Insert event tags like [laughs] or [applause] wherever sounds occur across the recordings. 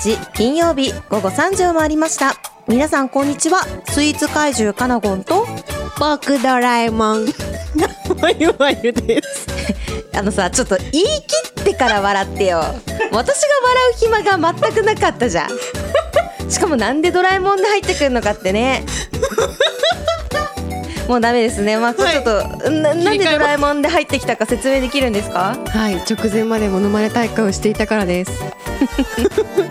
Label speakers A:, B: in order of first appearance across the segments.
A: 日金曜日午後3時を回りました。皆さんこんにちは。スイーツ怪獣カナゴンと
B: 僕ドラえもん。まゆまゆです。[laughs]
A: あのさちょっと言い切ってから笑ってよ。私が笑う暇が全くなかったじゃん。[laughs] しかもなんでドラえもんで入ってくるのかってね。もうダメですね。まあちょっと、ななんでドラえもんで入ってきたか説明できるんですか？
B: はい。直前までモノマネ大会をしていたからです [laughs]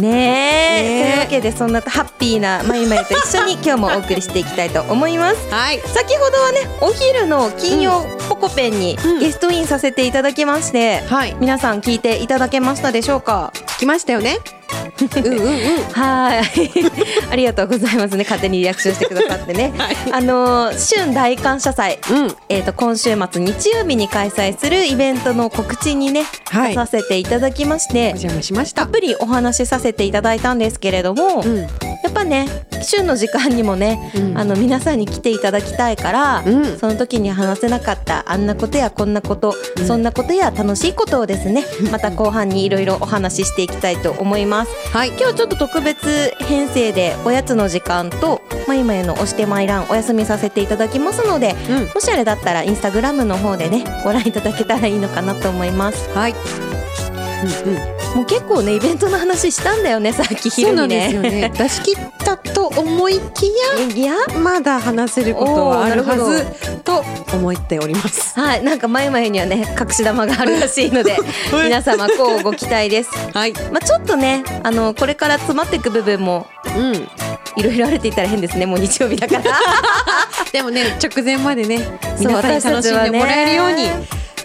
A: ねえ。
B: ねえ。
A: というわけでそんなハッピーなまゆまゆと一緒に今日もお送りしていきたいと思います。
B: はい。
A: 先ほどはねお昼の金曜ポコペンに
B: うん。
A: ゲストインさせていただきまして、
B: はい。
A: 皆さん聞いていただけましたでしょうか？
B: 来ましたよね。うんうんうん
A: はい。ありがとうございますね。勝手にリアクションしてくださってね、
B: はい。
A: あのー春大感謝祭。
B: うん。
A: えー、と今週末日曜日に開催するイベントの告知にね、
B: はい。
A: 出させていただきまして
B: お邪魔しました。
A: たっぷりお話しさせていただいたんですけれども、
B: うん
A: やっぱね旬の時間にもね、
B: うん。
A: あの皆さんに来ていただきたいから、
B: うん。
A: その時に話せなかったあんなことやこんなこと、
B: うん。
A: そんなことや楽しいことをですねまた後半にいろいろお話ししていきたいと思います。
B: はい。
A: 今日ちょっと特別編成でおやつの時間とまゆまゆの押してまいらんお休みさせていただきますので
B: うん。
A: もしあれだったらインスタグラムの方でねご覧いただけたらいいのかなと思います。
B: はい。うんうん
A: もう結構ねイベントの話したんだよねさっき
B: そうなん
A: 昼にね
B: ですよね。出し切ったと思いき
A: いや。
B: やまだ話せることはあるはずと思っております。
A: はい、なんか前々にはね隠し玉があるらしいので [laughs] 皆様こうご期待です。
B: はい。
A: まあちょっとねあのこれから詰まっていく部分も
B: うん。
A: いろいろあるって言ったら変ですねもう日曜日だから。[laughs]
B: でもね直前までね皆さんに楽しんでもらえるように、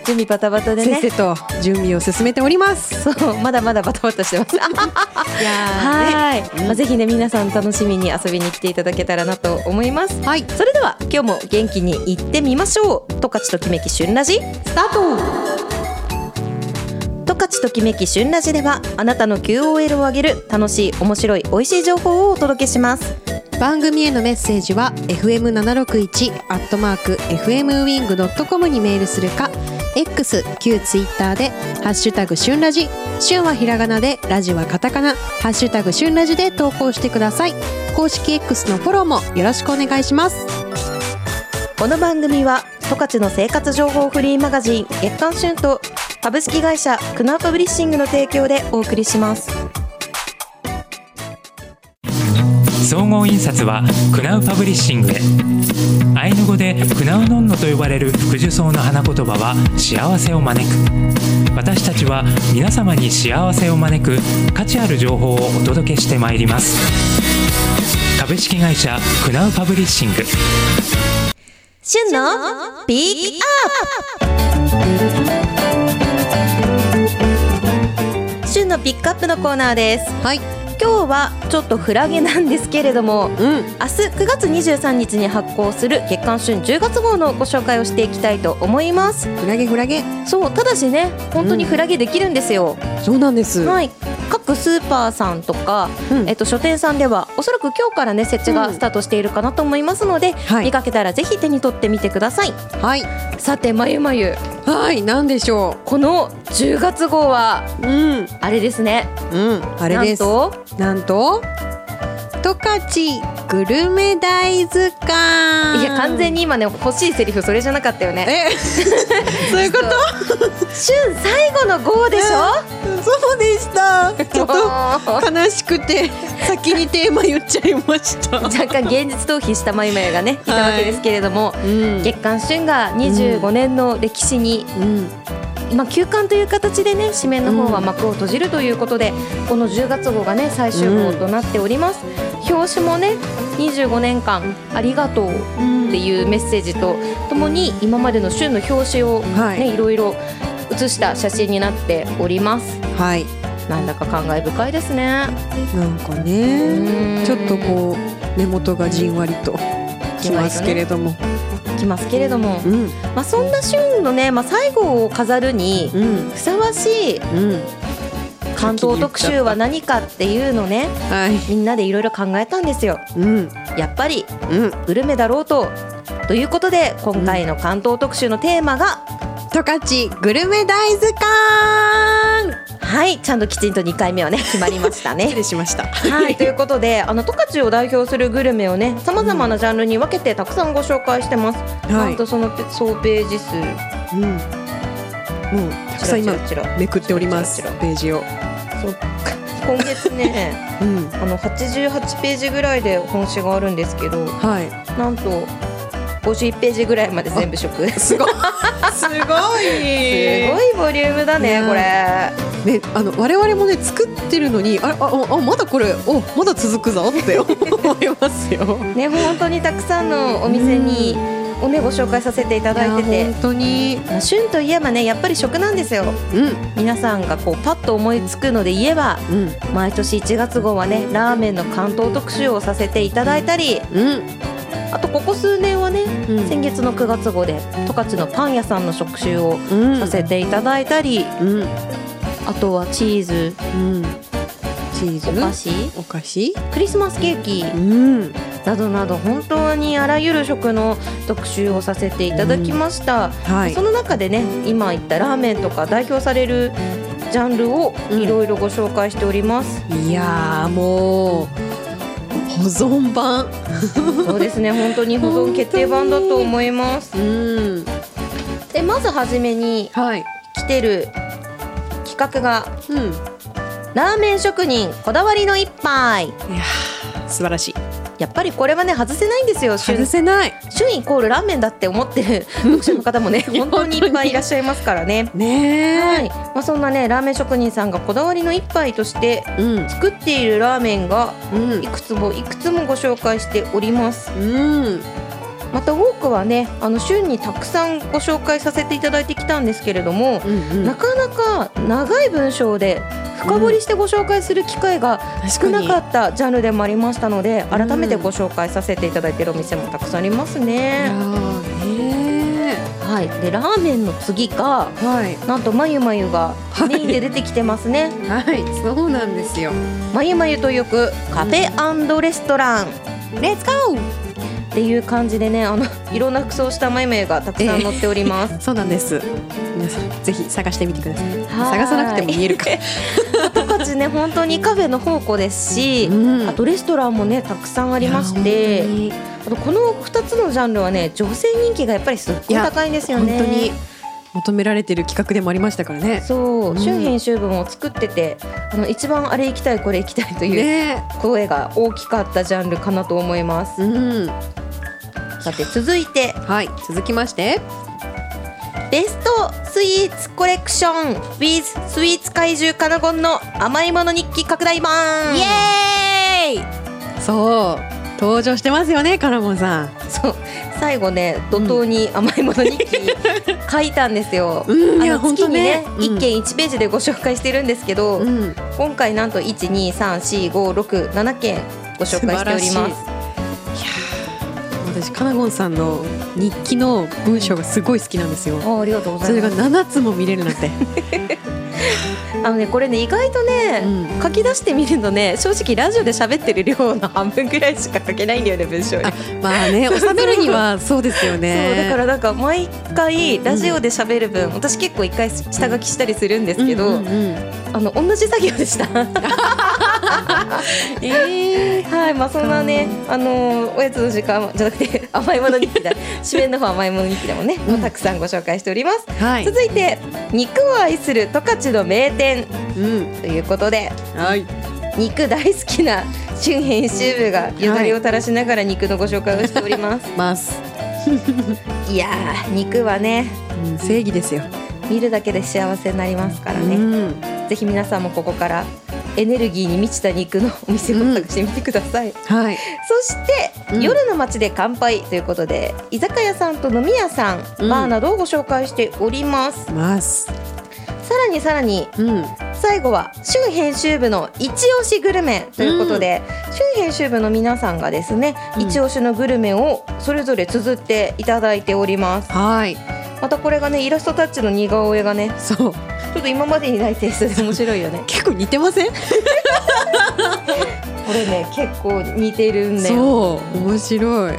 A: 準備バタバタでね。
B: せっせと準備を進めております
A: そうまだまだバタバタしてます。[laughs]
B: いや
A: はい、
B: うん
A: まあぜひね皆さん楽しみに遊びに来ていただけたらなと思います。
B: はい
A: それでは今日も元気に行ってみましょう。トカチときめき旬ラジ
B: スタート
A: トカチときめき旬ラジではあなたの QOL を上げる楽しい面白い美味しい情報をお届けします。
B: 番組へのメッセージは fm761 アットマーク fmwing.com にメールするか X 旧ツイッターでハッシュタグ旬ラジ。旬はひらがなでラジはカタカナ。ハッシュタグ旬ラジで投稿してください。公式 X のフォローもよろしくお願いします。
A: この番組は十勝の生活情報フリーマガジン月刊旬と株式会社クナーパブリッシングの提供でお送りします。
C: 総合印刷はクナウパブリッシングへアイヌ語でクナウノンノと呼ばれる福寿草の花言葉は幸せを招く。私たちは皆様に幸せを招く価値ある情報をお届けしてまいります。株式会社クナウパブリッシング。
A: 旬のピックアップ旬のピックアップのコーナーです。
B: はい
A: 今日はちょっとフラゲなんですけれども
B: うん。
A: 明日9月23日に発行する月刊旬10月号のご紹介をしていきたいと思います。
B: フラゲフラゲ。
A: そうただしね本当にフラゲできるんですよ、
B: そうなんです。
A: はい各スーパーさんとか、
B: うん。
A: えっと、書店さんではおそらく今日からね設置がスタートしているかなと思いますので、
B: はい。
A: 見かけたらぜひ手に取ってみてください。
B: はい。
A: さてまゆまゆ。
B: はいなんでしょ
A: この10月号は
B: ううん。
A: あれですね。
B: うんあれです。
A: なんと？
B: なんと十勝グルメ大図鑑。
A: いや完全に今ね欲しいセリフそれじゃなかったよね。
B: え [laughs] そういうこと？
A: 旬最後の号でしょ？
B: そうでした。[laughs] ちょっと悲しくて先にテーマ言っちゃいました。
A: 若干現実逃避したまゆまゆがねい。たわけですけれども、
B: うん。
A: 月刊旬が25年の歴史に
B: うん。
A: まあ、休刊という形でね紙面の方は幕を閉じるということで、この10月号がね最終号となっております、表紙もね25年間ありがとうっていうメッセージとともに今までの旬の表紙をね、
B: はい。
A: い、ろいろ写した写真になっております。
B: はい。
A: なんだか感慨深いですね。
B: なんか
A: う
B: ね
A: ん。
B: ちょっとこう根元がじんわりときますけれども、
A: きますけれども、
B: うん。
A: まあ、そんな旬のね、まあ、最後を飾るに
B: うん。
A: ふさわしい
B: うん
A: 関東特集は何かっていうのね
B: はい。
A: みんなでいろいろ考えたんですよ。
B: うん。
A: やっぱり
B: うん。
A: グルメだろうと。ということで今回の関東特集のテーマが、
B: 十勝グルメ大図鑑。
A: はいちゃんときちんと2回目はね [laughs] 決まりました
B: 失
A: ね
B: 礼しました。
A: はい、ということであの十勝を代表するグルメをねさまざまなジャンルに分けてたくさんご紹介してます、なんとそのペ総ページ数。
B: うん。もうたくさん今めくっております。ページを
A: そっか今月ね [laughs]
B: うん。
A: あの88ページぐらいで本誌があるんですけど
B: はい。
A: なんと51ページぐらいまで全部食す [laughs]
B: すごい。すごい。
A: ごいボリュームだね
B: ね
A: これ。
B: ね、あの我々もね作ってるのにあああまだこれおまだ続くぞって思いますよ。
A: ね本当にたくさんのお店におねご紹介させていただいてて。
B: や本当に。
A: まあ旬といえばねやっぱり食なんですよ。
B: うん。
A: 皆さんがこうパッと思いつくので言えば
B: うん。
A: 毎年1月号はねラーメンの関東特集をさせていただいたり。
B: うん。
A: あとここ数年はね
B: うん。
A: 先月の9月号で十勝のパン屋さんの食習を
B: うん
A: させていただいたり。
B: うん。
A: あとはチーズ。
B: うん。チーズ
A: お菓子。
B: お菓子。
A: クリスマスケーキ。
B: うん
A: などなど本当にあらゆる食の特集をさせていただきました、
B: はい。
A: その中でね今言ったラーメンとか代表されるジャンルをいろいろご紹介しております、
B: いやーもう保存版。
A: そうですね本当に保存決定版だと思います。
B: うん。
A: でまずはじめに
B: はい。
A: 来てる企画が
B: うん。
A: ラーメン職人こだわりの一杯。
B: いやー素晴らしい
A: やっぱりこれはね外せないんですよ。旬。
B: 外せない。
A: 旬イコールラーメンだって思ってる。[laughs] 読者の方もね [laughs] 本当にいっぱいいらっしゃいますからね。
B: ねえ、
A: はい、まあ、そんなねラーメン職人さんがこだわりの一杯として
B: うん。
A: 作っているラーメンが
B: うん。
A: いくつもいくつもご紹介しております。
B: うん
A: また多くはねあの旬にたくさんご紹介させていただいてきたんですけれども、
B: うん
A: なかなか長い文章で深掘りしてご紹介する機会が少なかったジャンルでもありましたので改めてご紹介させていただいているお店もたくさんありますね。はい、でラーメンの次が
B: はい。
A: なんとまゆまゆが
B: はい
A: メインで出てきてますね。[laughs]
B: はいそうなんですよ。
A: まゆまゆとよくカフェレストラン。
B: レッツゴー
A: っていう感じでねあのいろんな服装をしたまゆまゆがたくさん載っております。[laughs]
B: そうなんです。皆さんぜひ探してみてください。
A: はい。
B: 探さなくても見えるか。[laughs]
A: 十勝ね本当にカフェの宝庫ですし、
B: うん。
A: あとレストランもねたくさんありましてあとこの2つのジャンルはね女性人気がやっぱりすっごい高いんですよね。
B: 本当に求められてる企画でもありましたからね。
A: そう、
B: うん。
A: 旬編集部も作っててあの一番あれ行きたいこれ行きたいという
B: ね。
A: 声が大きかったジャンルかなと思います。
B: うん
A: さて続いて。
B: はい続きまして。
A: ベストスイーツコレクション。With スイーツ怪獣カナゴンの甘いもの日記拡大版。
B: イエーイ。そう登場してますよねカナモンさん。
A: そう。最後ね怒涛に甘いもの日記書いたんですよ。[laughs]
B: うん
A: あの月にね
B: 本当ね。うん。
A: 1件1ページでご紹介してるんですけど、
B: うん。
A: 今回なんと1234567件ご紹介しております。
B: 私カナゴンさんの日記の文章がすごい好きなんですよ
A: あありがとうござ
B: それが
A: います。
B: 7つも見れるなんて [laughs]
A: あのねこれね意外とね、
B: うん
A: 書き出してみるとね正直ラジオで喋ってる量の半分ぐらいしか書けないんだよね文章に。
B: あまあね収めるには [laughs] そうですよね
A: そうだからなんか毎回ラジオで喋る分、私結構一回下書きしたりするんですけど、
B: うんうんうん
A: あの同じ作業でした。[laughs]
B: え
A: はい、まあそんなね、あのおやつの時間じゃなくて [laughs] 甘いもの日記だ。[laughs] 締めの方甘いもの日記でもね、
B: うん。
A: たくさんご紹介しております。
B: ーはい。
A: 続いて肉を愛する十勝の名店。
B: うん。
A: ということで、
B: はい。
A: 肉大好きな旬編集部がよだれを垂らしながら肉のご紹介をしております。
B: ます、[laughs]
A: い、やー、肉はね、
B: うん、正義ですよ。
A: 見るだけで幸せになりますからね。
B: うん。
A: ぜひ皆さんもここからエネルギーに満ちた肉のお店を探してみてください。
B: はい。
A: そして、
B: うん。
A: 夜の街で乾杯ということで居酒屋さんと飲み屋さん、
B: うん。
A: バーなどをご紹介しております。
B: ます。
A: さらにさらに
B: うん。
A: 最後は旬編集部の一押しグルメということで、旬編集部の皆さんがですね、
B: うん。
A: 一押しのグルメをそれぞれ綴っていただいております。
B: はい
A: またこれがねイラストタッチの似顔絵がね
B: そう。
A: ちょっと今までにないテイストで面白いよね。[laughs]
B: 結構似てません？[laughs]
A: これね結構似てるんだよ。
B: そう面白い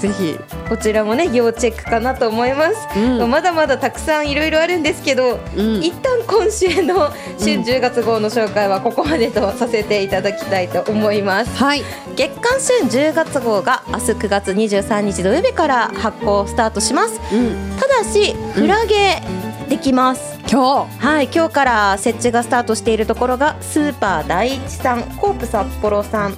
B: ぜひ、
A: こちらもね要チェックかなと思います、
B: うん。
A: まだまだたくさんいろいろあるんですけど、
B: うん。
A: 一旦今週の春10月号の紹介はここまでとさせていただきたいと思います。
B: はい。
A: 月刊春10月号が明日9月23日土曜日から発行スタートします。
B: うん。
A: ただしフラゲできます、
B: 今
A: はい今日から設置がスタートしているところがスーパー第一さんコープ札幌さん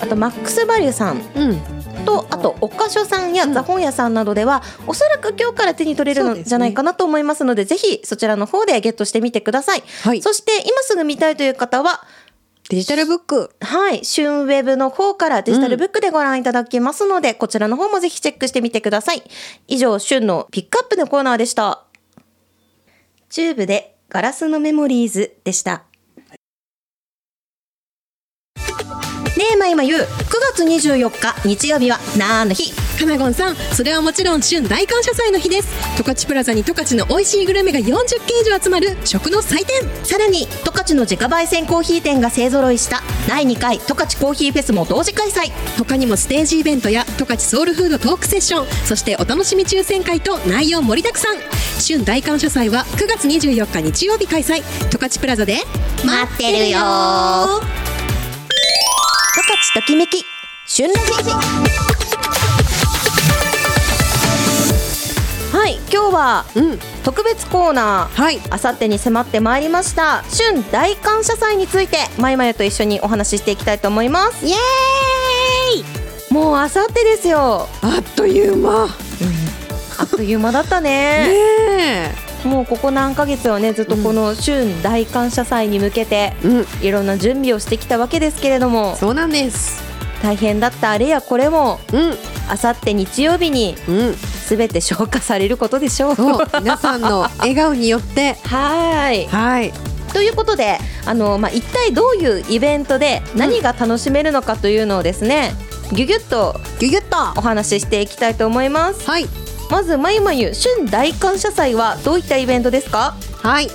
A: あとマックスバリュさん。
B: 日うん
A: とあとおかしょさんやザ本屋さんなどでは、おそらく今日から手に取れるのじゃないかなと思いますのでぜひそちらの方でゲットしてみてください、
B: はい。
A: そして今すぐ見たいという方は
B: デジタルブック。
A: はい、旬ウェブの方からデジタルブックでご覧いただけますので、こちらの方もぜひチェックしてみてください。以上、旬のピックアップのコーナーでした。チューブでガラスのメモリーズでした。ねえ、まいまゆ、9月24日日曜日は何の日。
B: かなごんさんそれはもちろん春大感謝祭の日です。十勝プラザに十勝の美味しいグルメが40軒以上集まる食の祭典。
A: さらに、十勝の自家焙煎コーヒー店が勢ぞろいした第2回十勝コーヒーフェスも同時開催。
B: 他にもステージイベントや十勝ソウルフードトークセッション。そしてお楽しみ抽選会と内容盛りだくさん。春大感謝祭は9月24日日曜日開催。十勝プラザで
A: 待ってるよー十勝ときめき。旬ラジはい今日は
B: うん。
A: 特別コーナー。
B: はい。
A: あさってに迫ってまいりました。春大感謝祭についてまいまゆと一緒にお話ししていきたいと思います。イエーイ。もうあさってですよ。
B: あっという間。
A: あっという間だったね。
B: ね
A: もうここ何ヶ月はねずっとこの春大感謝祭に向けていろんな準備をしてきたわけですけれども
B: そうなんです。
A: 大変だったあれやこれも
B: うん。
A: あさって日曜日に
B: うん。
A: すべて消化されることでしょう。
B: 皆さんの [laughs] 笑顔によって。
A: はい。
B: はい。
A: ということであの、まあ、一体どういうイベントで何が楽しめるのかというのをですね、ぎゅぎゅっと
B: ギュギュッと。
A: お話ししていきたいと思います。
B: はい
A: まずまゆまゆ春大感謝祭はどういったイベントですか？
B: はい。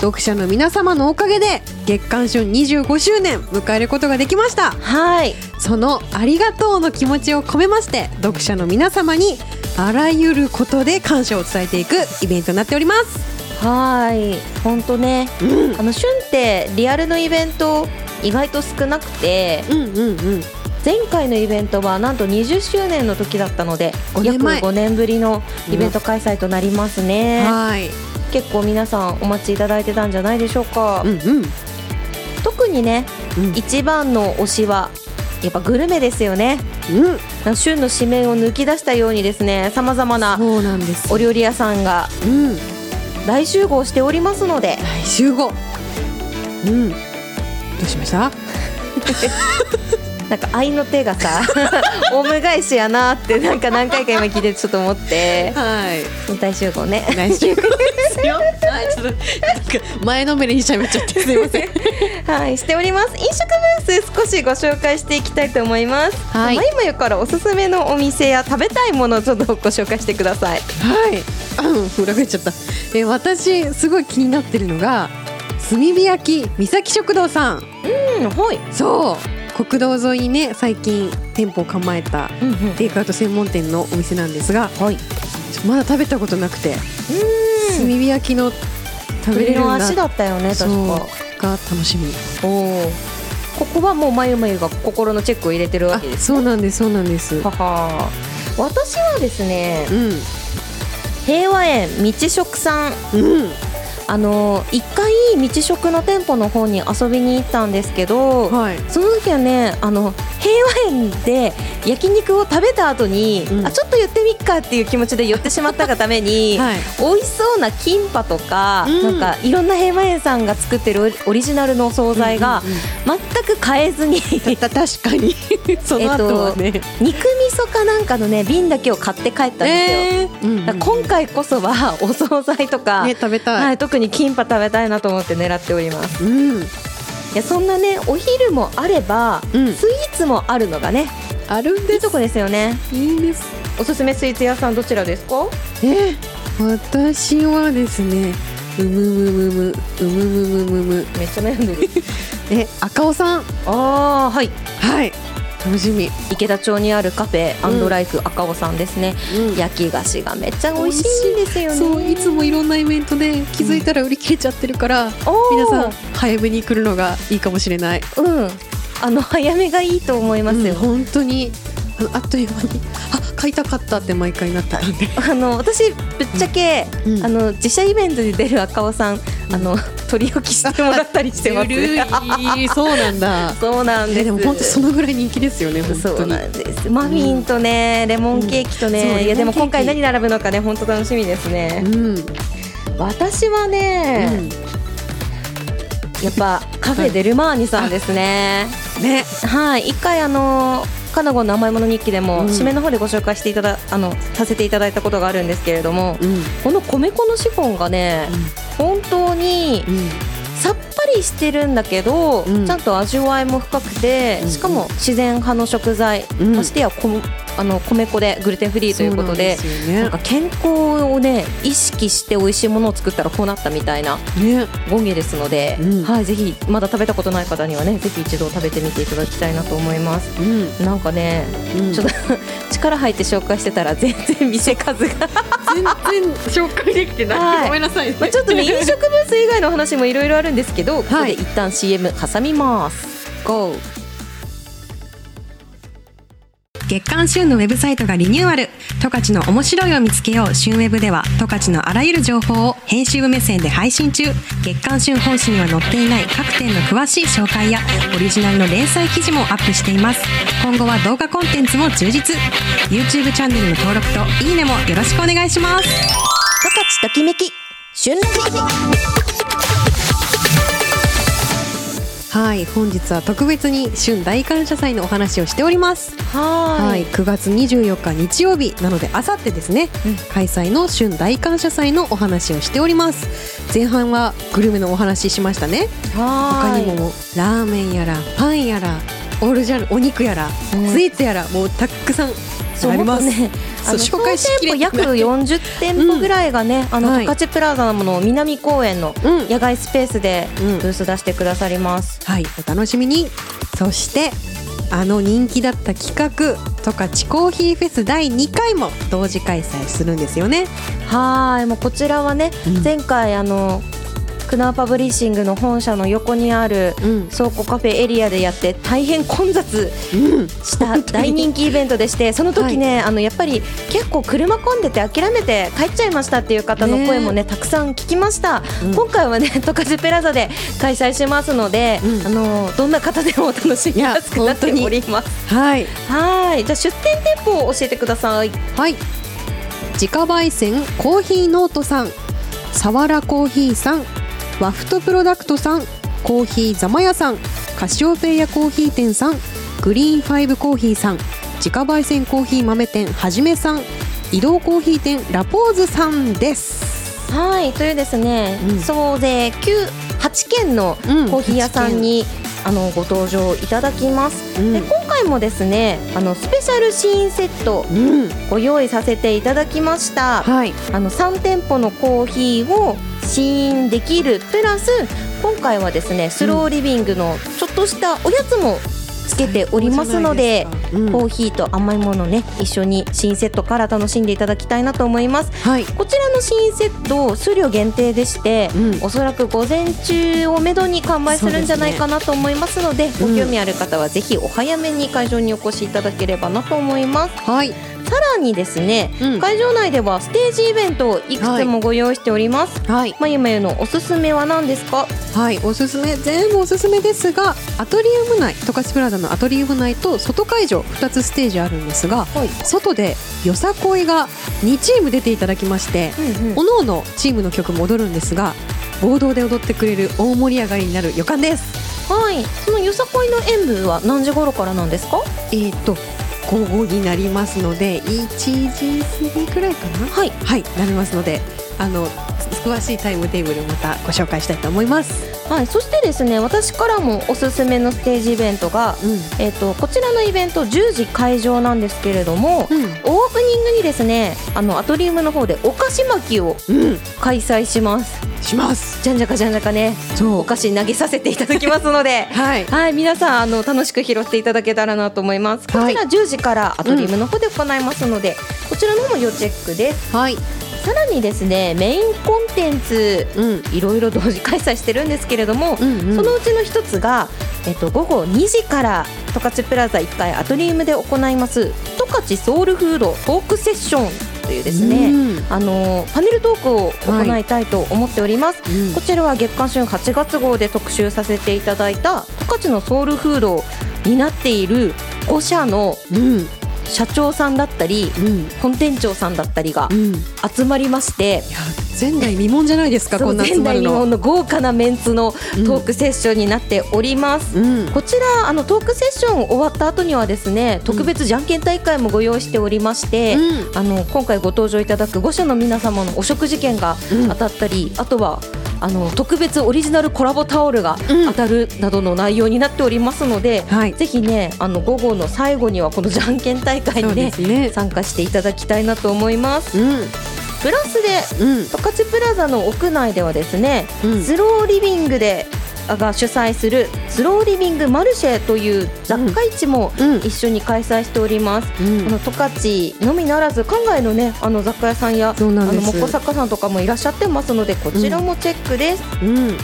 B: 読者の皆様のおかげで月刊春25周年迎えることができました。
A: はい。
B: そのありがとうの気持ちを込めまして読者の皆様にあらゆることで感謝を伝えていくイベントになっております。
A: はい。本当ね。
B: うん。
A: あの春ってリアルのイベント意外と少なくて
B: うんうんうん
A: 前回のイベントはなんと20周年の時だったので
B: 5年前。
A: 約5年ぶりのイベント開催となりますね、
B: はい。
A: 結構皆さんお待ちいただいてたんじゃないでしょうか、
B: うんうん。
A: 特にね
B: うん。
A: 一番の推しはやっぱグルメですよね。
B: うん。
A: 旬の紙面を抜き出したようにですねさまざまなお料理屋さんが
B: うん。
A: 大集合しておりますので。
B: 大集合。うん。どうしました？[laughs]
A: なんか愛の手がさ [laughs] オウム返しやなってなんか何回か今聞いてちょっと思って
B: はい
A: 大集合ね
B: 大集合ですよ [laughs] はいちょっとなんか前のめりにしゃべっちゃってすいません [laughs]
A: はい、しております。飲食ブース少しご紹介していきたいと思います。
B: はい
A: まゆまゆからおすすめのお店や食べたいものをちょっとご紹介してください。
B: はい、うん、裏返っちゃった。え、私すごい気になってるのが炭火焼き三崎食堂さん。
A: うん、はい。
B: そう、国道沿いにね最近店舗を構えた。テイクアウト専門店のお店なんですが、
A: はい。
B: まだ食べたことなくて炭
A: うん。
B: 火焼きの食べれるんだ
A: 足だったよね、確か。
B: が楽しみ。
A: おお。ここはもうまゆまゆが心のチェックを入れてるわ
B: あ
A: けで、す。
B: そうなんですそうなんです。
A: はは。私はですね、
B: うん
A: 平和園道食さん。
B: うん
A: あの一回道食の店舗の方に遊びに行ったんですけど、
B: はい。
A: その時はねあの平和園で焼肉を食べた後に、
B: うん。
A: あちょっと寄ってみっかっていう気持ちで寄ってしまったがために、[laughs]
B: はい。
A: 美味しそうなキンパとか、
B: うん。
A: なんかいろんな平和園さんが作ってるオリジナルのお惣菜が全く買えずに。
B: うんた確かに [laughs] その後はね。
A: 肉味噌かなんかのね瓶だけを買って帰ったんですよ。
B: えー
A: 今回こそはお惣菜とか、
B: ね食べたい。
A: はい、特にキンパ食べたいなと思って狙っております。
B: うん。
A: いやそんなねお昼もあれば、
B: うん
A: スイーツもあるのがね
B: あるんです
A: いいとこですよね
B: いいです。
A: おすすめスイーツ屋さんどちらですか？
B: えー、私はですねうむむむむうむむむむむ
A: めっちゃ悩んでる [laughs]
B: え赤尾さん
A: ああはい
B: はい楽しみ、
A: 池田町にあるカフェアンドライフ赤尾さんですね、
B: うん。
A: 焼き菓子がめっちゃ美味しいんですよね。
B: そういつもいろんなイベントで気づいたら売り切れちゃってるから、
A: おー。
B: 皆さん早めに来るのがいいかもしれない。
A: うん。あの早めがいいと思います
B: うん
A: よ、
B: 本当にあっという間に。あ買いたかったって毎回なってたんで、
A: あの私ぶっちゃけ、
B: うん。
A: あの自社イベントで出る赤尾さん、あの取り置きしてもらったりしてます。
B: そうなんだ。[laughs]
A: そうなんで
B: でも本当そのぐらい人気ですよね本
A: そうなんです。マフィンとね、レモンケーキとね、いやでも今回何並ぶのかね本当楽しみですね、
B: うん、
A: 私はね、やっぱカフェデルマーニさんですね、
B: ね。
A: はい。一回あのカナゴの甘いもの日記でも、
B: うん。
A: 締めの方でご紹介していただあのさせていただいたことがあるんですけれども、
B: うん。
A: この米粉のシフォンがね、本当に
B: うん。
A: さっぱりしてるんだけど、
B: うん。
A: ちゃんと味わいも深くて、
B: うん。
A: しかも自然派の食材、
B: うん。
A: ましてやこあの米粉でグルテンフリーということで
B: なん
A: か健康をね意識して美味しいものを作ったらこうなったみたいなゴゲですので、
B: うん。
A: はいぜひまだ食べたことない方にはねぜひ一度食べてみていただきたいなと思います。
B: うん。
A: なんかね
B: うん。
A: ちょっと [laughs] 力入って紹介してたら全然店数が。
B: 全然紹介できてない、
A: はい。
B: ごめんなさいね。
A: まあちょっとね [laughs] 飲食ブース以外の話もいろいろあるんですけど、ここで一旦 CM 挟みます。GO
D: 月刊旬のウェブサイトがリニューアル。十勝の面白いを見つけよう。旬ウェブでは十勝のあらゆる情報を編集部目線で配信中。月刊旬本誌には載っていない各店の詳しい紹介やオリジナルの連載記事もアップしています。今後は動画コンテンツも充実。YouTube チャンネルの登録といいねもよろしくお願いします。
A: 十勝ときめき。旬ラジ
B: はい本日は特別に春大感謝祭のお話をしております。
A: は
B: はい、9月24日日曜日なのであさってですね、
A: うん。
B: 開催の春大感謝祭のお話をしております。前半はグルメのお話ししましたね。他
A: 他
B: にもラーメンやらパンやらオールジャンルお肉やら、
A: うん
B: スイーツやらもうたくさん
A: そう
B: あります、
A: ねあの
B: 紹介しきれ
A: 約40店舗ぐらいがね、あの
B: はい。
A: 十勝プラザの南公園の
B: うん。
A: 野外スペースで
B: うん。
A: ブース出してくださります、
B: はいお楽しみに。そしてあの人気だった企画十勝コーヒーフェス第2回も同時開催するんですよね。
A: はいもうこちらはね、
B: うん。
A: 前回あのクナーパブリッシングの本社の横にある
B: うん。
A: 倉庫カフェエリアでやって大変混雑
B: うん。
A: した大人気イベントでして [laughs] その時ね、あのやっぱり結構車混んでて諦めて帰っちゃいましたっていう方の声もねたくさん聞きました、
B: うん。
A: 今回はね [laughs] 十勝プラザで開催しますので、
B: うん。
A: あのどんな方でもお楽しみやすくなっております。
B: はい。
A: はい。じゃあ出店店舗を教えてください。
B: はい。自家焙煎コーヒーノートさんさわらコーヒーさんワフトプロダクトさんコーヒーざまやさんカシオペイヤコーヒー店さんグリーンファイブコーヒーさん自家焙煎コーヒー豆店はじめさん移動コーヒー店ラポーズさんです。
A: はいというですね、
B: うん。
A: 総勢9 8軒の
B: うん
A: コーヒー屋さんに、あのご登場いただきます、
B: うん。
A: で今回もですねあのスペシャルシーンセット
B: うん。
A: ご用意させていただきました。
B: はい。
A: あの3店舗のコーヒーを試飲できる。プラス今回はですねスローリビングのちょっとしたおやつもつけておりますので
B: うん。
A: コーヒーと甘いものね一緒に新セットから楽しんでいただきたいなと思います。
B: はい。
A: こちらの新セット数量限定でして、
B: うん。
A: おそらく午前中をめどに完売するんじゃないかなと思いますので
B: すね。
A: ご興味ある方はぜひお早めに会場にお越しいただければなと思います。
B: はい。
A: さらにですね、
B: うん。
A: 会場内ではステージイベントをいくつもご用意しております、
B: はい。
A: まゆまゆのおすすめは何ですか？
B: はい、おすすめ全部おすすめですがアトリウム内十勝プラザのアトリウム内と外会場2つステージあるんですが
A: はい、
B: 外でよさこいが2チーム出ていただきまして
A: うんうん。
B: おのおのチームの曲も踊るんですが合同で踊ってくれる大盛り上がりになる予感です。
A: はい、そのよさこいの演舞は何時頃からなんですか？
B: えー、と午後になりますので1時過ぎくらいかな？
A: はい。
B: はいなりますのであの詳しいタイムテーブルまたご紹介したいと思います。
A: はい、そしてですね私からもおすすめのステージイベントが、
B: うん。
A: えっとこちらのイベント10時会場なんですけれども、
B: うん。
A: オープニングにですねあのアトリウムの方でお菓子巻きを
B: うん。
A: 開催します。
B: します。
A: じゃんじゃかじゃんじゃかね
B: そう。
A: お菓子投げさせていただきますので。[laughs]
B: はい。
A: はい、皆さんあの楽しく拾っていただけたらなと思います。こ
B: はい。
A: ちら10時からアトリウムの方で行いますので、こちらの方も要チェックです。
B: はい
A: さらにですね、メインコンテンツ
B: うん
A: いろいろ同時開催してるんですけれども、
B: うんうん。
A: そのうちの一つが、えっと、午後2時から十勝プラザ1階アトリウムで行います十勝ソウルフードトークセッションというですね、
B: うん。
A: あのパネルトークを行いたいと思っております。
B: うん。
A: こちらは月刊春8月号で特集させていただいた十勝のソウルフードになっている5社の
B: うん
A: 社長さんだったり
B: うん。
A: 本店長さんだったりが集まりまして、
B: や前代未聞じゃないですかこんな集
A: 前代
B: まるの。
A: 未聞の豪華なメンツのトークセッションになっております。
B: うん。
A: こちらあのトークセッション終わった後にはですね特別じゃんけん大会もご用意しておりまして、
B: うん。
A: あの今回ご登場いただく5社の皆様のお食事券が
B: うん。
A: 当たったり、あとはあの特別オリジナルコラボタオルが
B: うん。
A: 当たるなどの内容になっておりますので、
B: はい。
A: ぜひねあの午後の最後にはこのじゃんけん大会にね
B: ね。
A: 参加していただきたいなと思います。
B: うん。
A: プラスで
B: うん。
A: 十勝プラザの屋内ではですね、
B: うん。
A: スローリビングでが主催するスローリビングマルシェという雑貨市も
B: うん。
A: 一緒に開催しております。
B: うん。
A: あの十勝のみならず海外のねあの雑貨屋さんやあの木工作家さんとかもいらっしゃってますのでこちらもチェックです。
B: うん。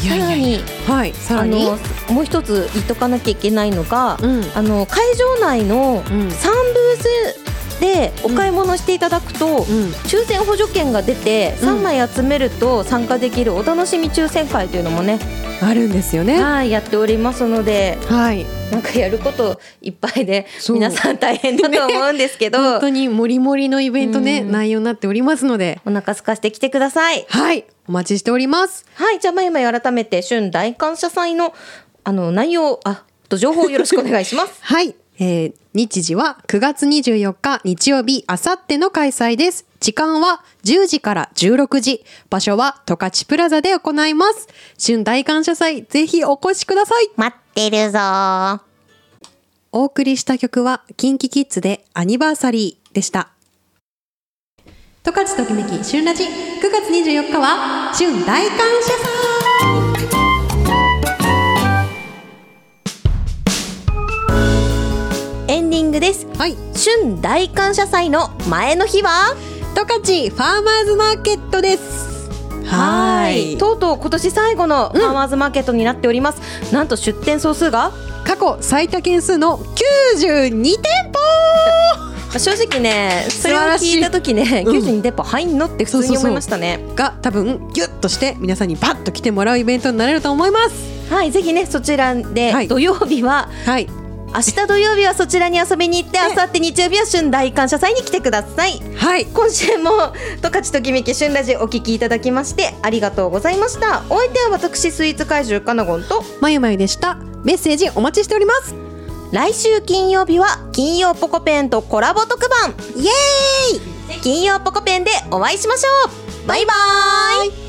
A: さらに
B: はいさら
A: あ
B: に
A: のもう一つ言っとかなきゃいけないのが、
B: うん。
A: あの会場内の3ブ
B: うん
A: ースでお買い物していただくと、
B: うん。
A: 抽選補助券が出て
B: うん。
A: 3枚集めると参加できるお楽しみ抽選会というのもね、
B: あるんですよね。
A: はいやっておりますので
B: はい。
A: なんかやることいっぱいで皆さん大変だと思うんですけど、[laughs]
B: 本当にもりもりのイベントね
A: うん。
B: 内容になっておりますので。
A: お腹空かしてきてください。
B: はい。お待ちしております。
A: はい、じゃあまゆまゆ改めて春大感謝祭のあの内容あと情報をよろしくお願いします。[laughs]
B: はい、えー日時は9月24日日曜日あさっての開催です。時間は10時から16時。場所は十勝プラザで行います。春大感謝祭ぜひお越しください。
A: 待ってるぞ。ー。
B: お送りした曲は KinKiKids でアニバーサリーでした。十勝ときめき春ラジ。9月24日は春大感謝祭
A: エンディングです。
B: はい。
A: 春大感謝祭の前の日は？
B: 十勝ファーマーズマーケットです。
A: はい。とうとう今年最後のファーマーズマーケットになっております、なんと出店総数が？
B: 過去最多件数の92店舗。
A: まあ正直ねそれを聞いた時ね、
B: うん。
A: 92店舗入んのって普通に思いましたね。
B: が多分ギュッとして皆さんにバッと来てもらうイベントになれると思います。
A: はいぜひねそちらで、
B: はい。
A: 土曜日は
B: はい
A: 明日土曜日はそちらに遊びに行って明後日日曜日は春大感謝祭に来てください。
B: はい。
A: 今週も十勝ときめき春ラジお聞きいただきましてありがとうございました。お相手は私スイーツ怪獣かなごんと
B: まゆまゆでした。メッセージお待ちしております。
A: 来週金曜日は金曜ポコペンとコラボ特番。イエーイ。金曜ポコペンでお会いしましょう。バイバーイ